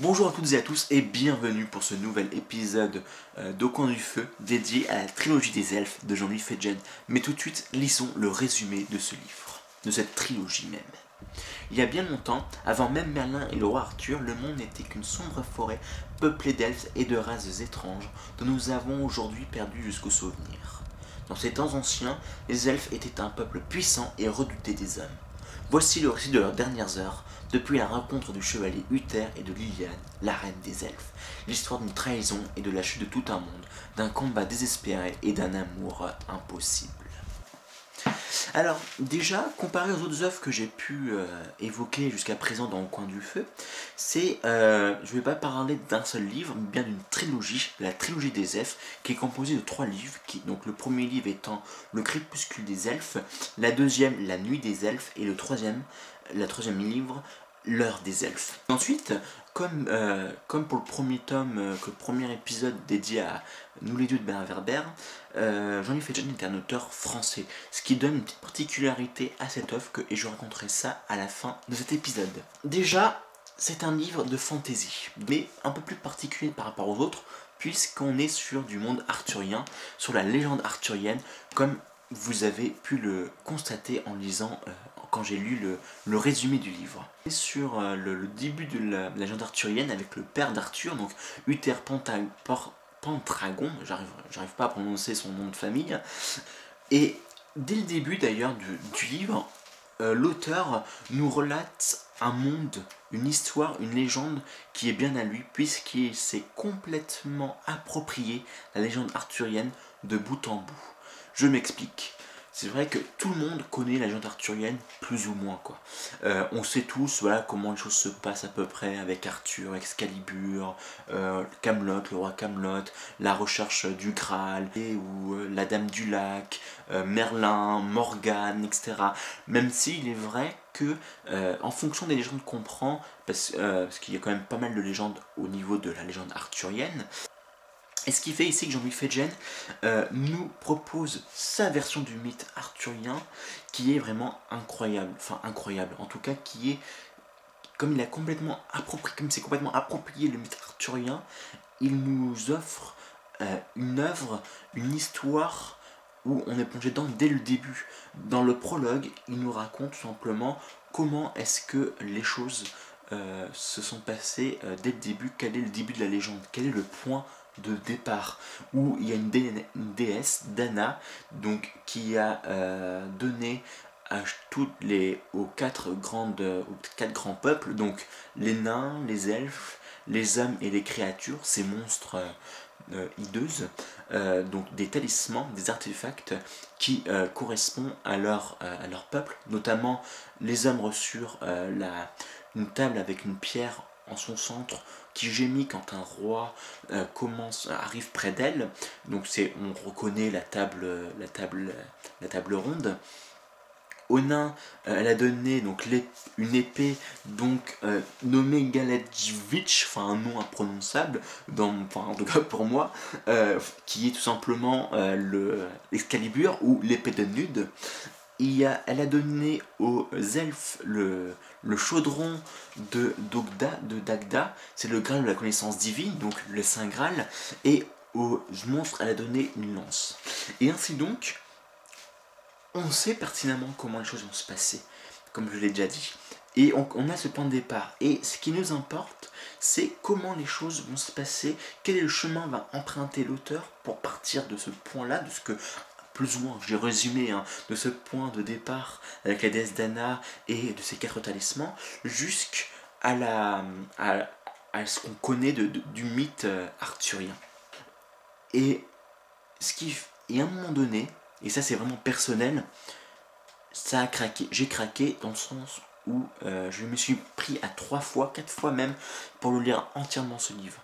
Bonjour à toutes et à tous et bienvenue pour ce nouvel épisode euh, d'Au coin du feu dédié à la trilogie des elfes de Jean-Louis Fedgen. Mais tout de suite, lisons le résumé de ce livre, de cette trilogie même. Il y a bien longtemps, avant même Merlin et le roi Arthur, le monde n'était qu'une sombre forêt peuplée d'elfes et de races étranges dont nous avons aujourd'hui perdu jusqu'au souvenir. Dans ces temps anciens, les elfes étaient un peuple puissant et redouté des hommes. Voici le récit de leurs dernières heures, depuis la rencontre du chevalier Uther et de Liliane, la reine des elfes. L'histoire d'une trahison et de la chute de tout un monde, d'un combat désespéré et d'un amour impossible. Alors, déjà, comparé aux autres œuvres que j'ai pu euh, évoquer jusqu'à présent dans le coin du feu, c'est, euh, je ne vais pas parler d'un seul livre, mais bien d'une trilogie, la trilogie des elfes, qui est composée de trois livres, qui, donc le premier livre étant Le crépuscule des elfes, la deuxième, La nuit des elfes, et le troisième, la troisième livre, L'heure des elfes. Ensuite, comme, euh, comme pour le premier tome, euh, que le premier épisode dédié à Nous les dieux de Bernard Werber, euh, Jean-Luc Fedgen est un auteur français, ce qui donne une petite particularité à cette œuvre que, et je raconterai ça à la fin de cet épisode. Déjà, c'est un livre de fantasy, mais un peu plus particulier par rapport aux autres, puisqu'on est sur du monde arthurien, sur la légende arthurienne, comme vous avez pu le constater en lisant, euh, quand j'ai lu le, résumé du livre. Et sur euh, le, début de la, légende arthurienne avec le père d'Arthur, donc Uther Pendragon, j'arrive pas à prononcer son nom de famille, et dès le début d'ailleurs du, livre, euh, l'auteur nous relate un monde, une histoire, une légende qui est bien à lui, puisqu'il s'est complètement approprié la légende arthurienne de bout en bout. Je m'explique. C'est vrai que tout le monde connaît la légende arthurienne, plus ou moins. quoi. Euh, on sait tous voilà, comment les choses se passent à peu près avec Arthur, Excalibur, euh, Camelot, le roi Camelot, la recherche du Graal, ou euh, la Dame du Lac, Merlin, Morgane, etc. Même s'il est vrai que, en fonction des légendes qu'on prend, parce qu'il y a quand même pas mal de légendes au niveau de la légende arthurienne, et ce qui fait ici que Jean-Louis Fedgen euh, nous propose sa version du mythe arthurien qui est vraiment incroyable, enfin incroyable, en tout cas qui est, comme il a complètement approprié, comme c'est complètement approprié le mythe arthurien, il nous offre euh, une œuvre, une histoire où on est plongé dedans dès le début. Dans le prologue, il nous raconte tout simplement comment est-ce que les choses euh, se sont passées dès le début, quel est le début de la légende, quel est le point de départ où il y a une, déesse, Dana, donc, qui a euh, donné à toutes les, aux, quatre grandes, aux quatre grands peuples, donc les nains, les elfes, les hommes et les créatures, ces monstres euh, hideuses, euh, donc des talismans, des artefacts qui correspondent à leur, à leur peuple, notamment les hommes reçurent la, une table avec une pierre en son centre qui gémit quand un roi euh, commence arrive près d'elle. Donc c'est on reconnaît la table la table la table ronde. Euh, elle a donné donc une épée donc euh, nommée Galadjvich, enfin un nom imprononçable, dans, enfin, en tout cas pour moi, qui est tout simplement l'Excalibur ou l'épée de Nude elle a donné aux elfes le, chaudron de, Dogda, de Dagda, c'est le Graal de la connaissance divine, donc le Saint Graal, et aux monstres, elle a donné une lance. Et ainsi donc, on sait pertinemment comment les choses vont se passer, comme je l'ai déjà dit. Et on, on, a ce point de départ. Et ce qui nous importe, c'est comment les choses vont se passer, quel est le chemin va emprunter l'auteur pour partir de ce point-là, de ce que plus ou moins, j'ai résumé, hein, de ce point de départ avec la déesse Dana et de ses quatre talismans, jusqu'à la, à, ce qu'on connaît du mythe euh, arthurien. Et, ce qui, et à un moment donné, et ça c'est vraiment personnel, ça a craqué. J'ai craqué dans le sens où euh, je me suis pris à trois fois, quatre fois même, pour le lire entièrement ce livre.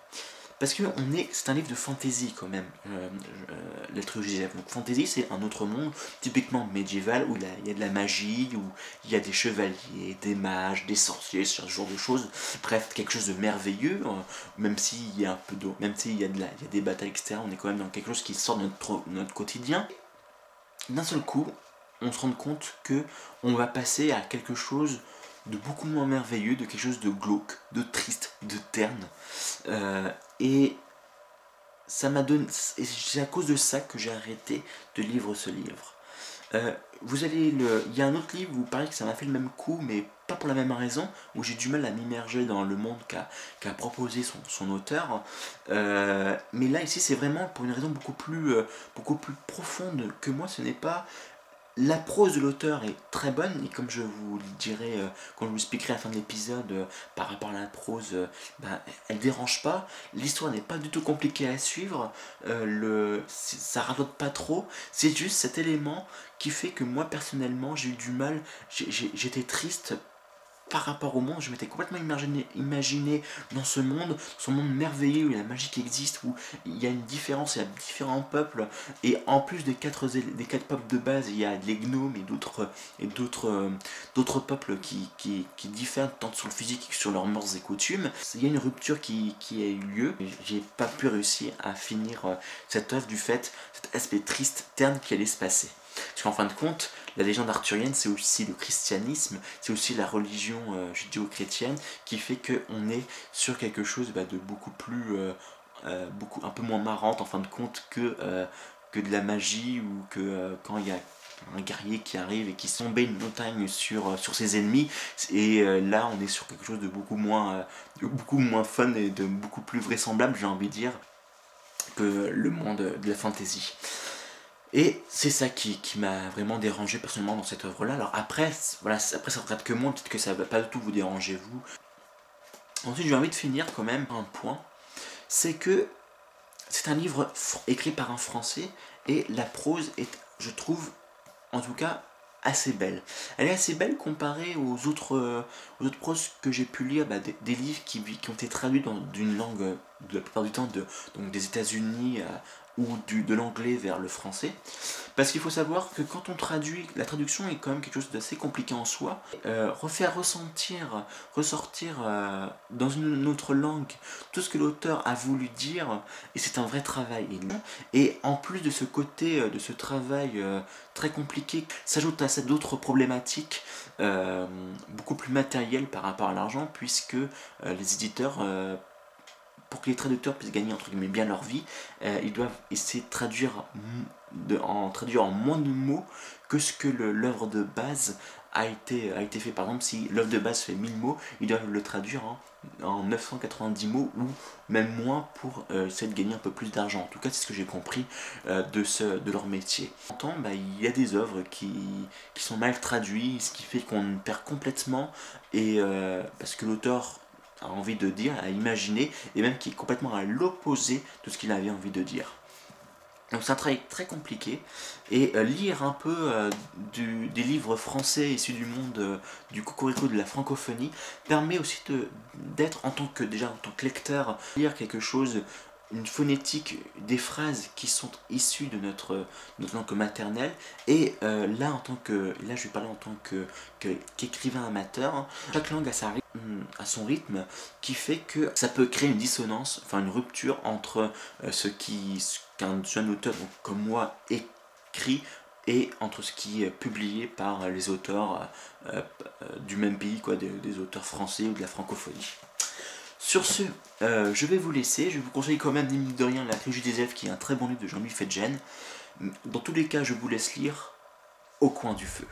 Parce que on est, c'est un livre de fantasy quand même, euh, euh, Donc fantasy c'est un autre monde, typiquement médiéval, où il y a de la magie, où il y a des chevaliers, des mages, des sorciers, ce genre de choses. Bref, quelque chose de merveilleux, euh, même s'il y a un peu d'eau, même s'il y, a de la, y a des batailles, etc. On est quand même dans quelque chose qui sort de notre, notre quotidien. D'un seul coup, on se rend compte que on va passer à quelque chose de beaucoup moins merveilleux, de quelque chose de glauque, de triste, de terne. Euh, et ça m'a donné. C'est à cause de ça que j'ai arrêté de lire ce livre. Euh, vous allez le. Il y a un autre livre où vous paraît que ça m'a fait le même coup, mais pas pour la même raison, où j'ai du mal à m'immerger dans le monde qu'a proposé son, auteur. Euh, mais là, ici, c'est vraiment pour une raison beaucoup plus, beaucoup plus profonde que moi. Ce n'est pas la prose de l'auteur est très bonne, et comme je vous le dirai euh, quand je vous expliquerai à la fin de l'épisode euh, par rapport à la prose, euh, ben, elle dérange pas. L'histoire n'est pas du tout compliquée à suivre, le, ça radote pas trop. C'est juste cet élément qui fait que moi personnellement j'ai eu du mal, j'étais triste par rapport au monde, je m'étais complètement imaginé, dans ce monde, ce monde merveilleux où la magie existe, où il y a une différence, il y a différents peuples, et en plus des quatre, peuples de base, il y a les gnomes et d'autres et d'autres peuples qui, diffèrent tant sur le physique que sur leurs mœurs et coutumes. Il y a une rupture qui, qui a eu lieu, j'ai pas pu réussir à finir euh, cette œuvre du fait, cet aspect triste, terne qui allait se passer. Parce qu'en fin de compte, la légende arthurienne, c'est aussi le christianisme, c'est aussi la religion euh, judéo-chrétienne qui fait qu'on est sur quelque chose bah, de beaucoup plus, euh, euh, un peu moins marrante en fin de compte que, de la magie ou que quand il y a un guerrier qui arrive et qui tombe une montagne sur, sur ses ennemis et là on est sur quelque chose de beaucoup moins, beaucoup moins fun et de beaucoup plus vraisemblable j'ai envie de dire que le monde de la fantasy. Et c'est ça qui, m'a vraiment dérangé personnellement dans cette œuvre-là. Alors après, voilà, après ça ne regarde que moi, peut-être que ça ne va pas du tout vous déranger vous. Ensuite, j'ai envie de finir quand même un point. C'est que c'est un livre écrit par un Français et la prose est, je trouve, en tout cas, assez belle. Elle est assez belle comparée aux autres, euh, aux autres proses que j'ai pu lire, bah, des, livres qui, qui, ont été traduits dans d'une langue, de la plupart du temps, de, donc des États-Unis ou du, de l'anglais vers le français. Parce qu'il faut savoir que quand on traduit, la traduction est quand même quelque chose d'assez compliqué en soi. Euh, refaire ressentir, ressortir euh, dans une autre langue tout ce que l'auteur a voulu dire, et c'est un vrai travail. Et en plus de ce côté, euh, de ce travail très compliqué, s'ajoute à ça d'autres problématiques beaucoup plus matérielles par rapport à l'argent, puisque les éditeurs pour que les traducteurs puissent gagner entre guillemets bien leur vie, euh, ils doivent essayer de traduire, en, traduire en moins de mots que ce que l'œuvre de base a été, a été fait. Par exemple, si l'œuvre de base fait 1000 mots, ils doivent le traduire en, en 990 mots ou même moins pour euh, essayer de gagner un peu plus d'argent. En tout cas, c'est ce que j'ai compris euh, de, ce, de leur métier. En temps, bah, il y a des œuvres qui, qui sont mal traduites, ce qui fait qu'on perd complètement, et parce que l'auteur a envie de dire, à imaginer, et même qui est complètement à l'opposé de ce qu'il avait envie de dire. Donc c'est un travail très compliqué et euh, lire un peu euh, des livres français issus du monde euh, du cocorico de la francophonie permet aussi d'être en tant que déjà en tant que lecteur lire quelque chose une phonétique des phrases qui sont issues de notre, notre langue maternelle et là en tant que là je vais parler en tant que qu'écrivain amateur hein. chaque langue a sa à son rythme qui fait que ça peut créer une dissonance, enfin une rupture entre euh, ce qui qu'un jeune auteur comme moi écrit et entre ce qui est publié par les auteurs euh, euh, du même pays, quoi, des, auteurs français ou de la francophonie. Sur ce, je vais vous laisser. Je vous conseille quand même, ni de rien, La trilogie des elfes, qui est un très bon livre de Jean-Louis Fedgen. Dans tous les cas, je vous laisse lire Au coin du feu.